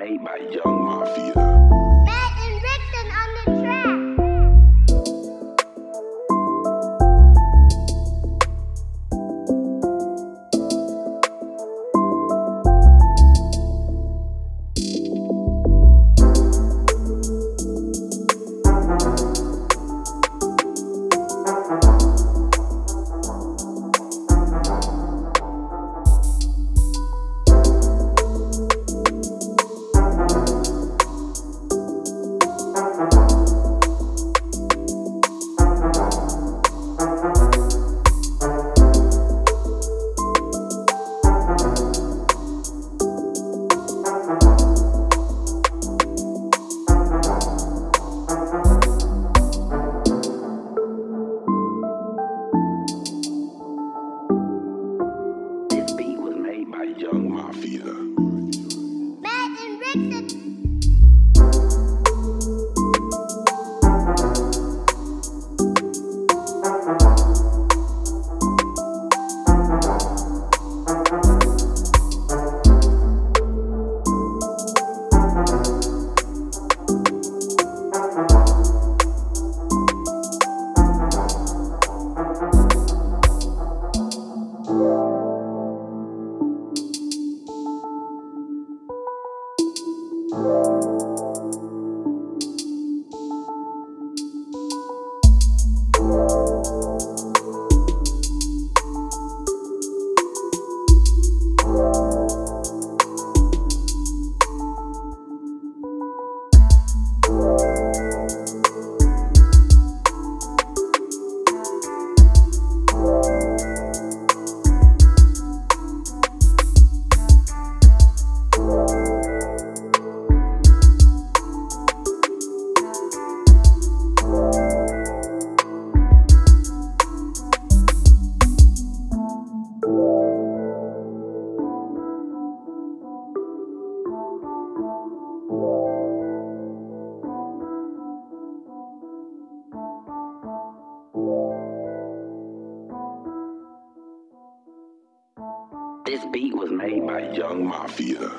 made by Young Mafia. Música This beat was made by Young Mafia.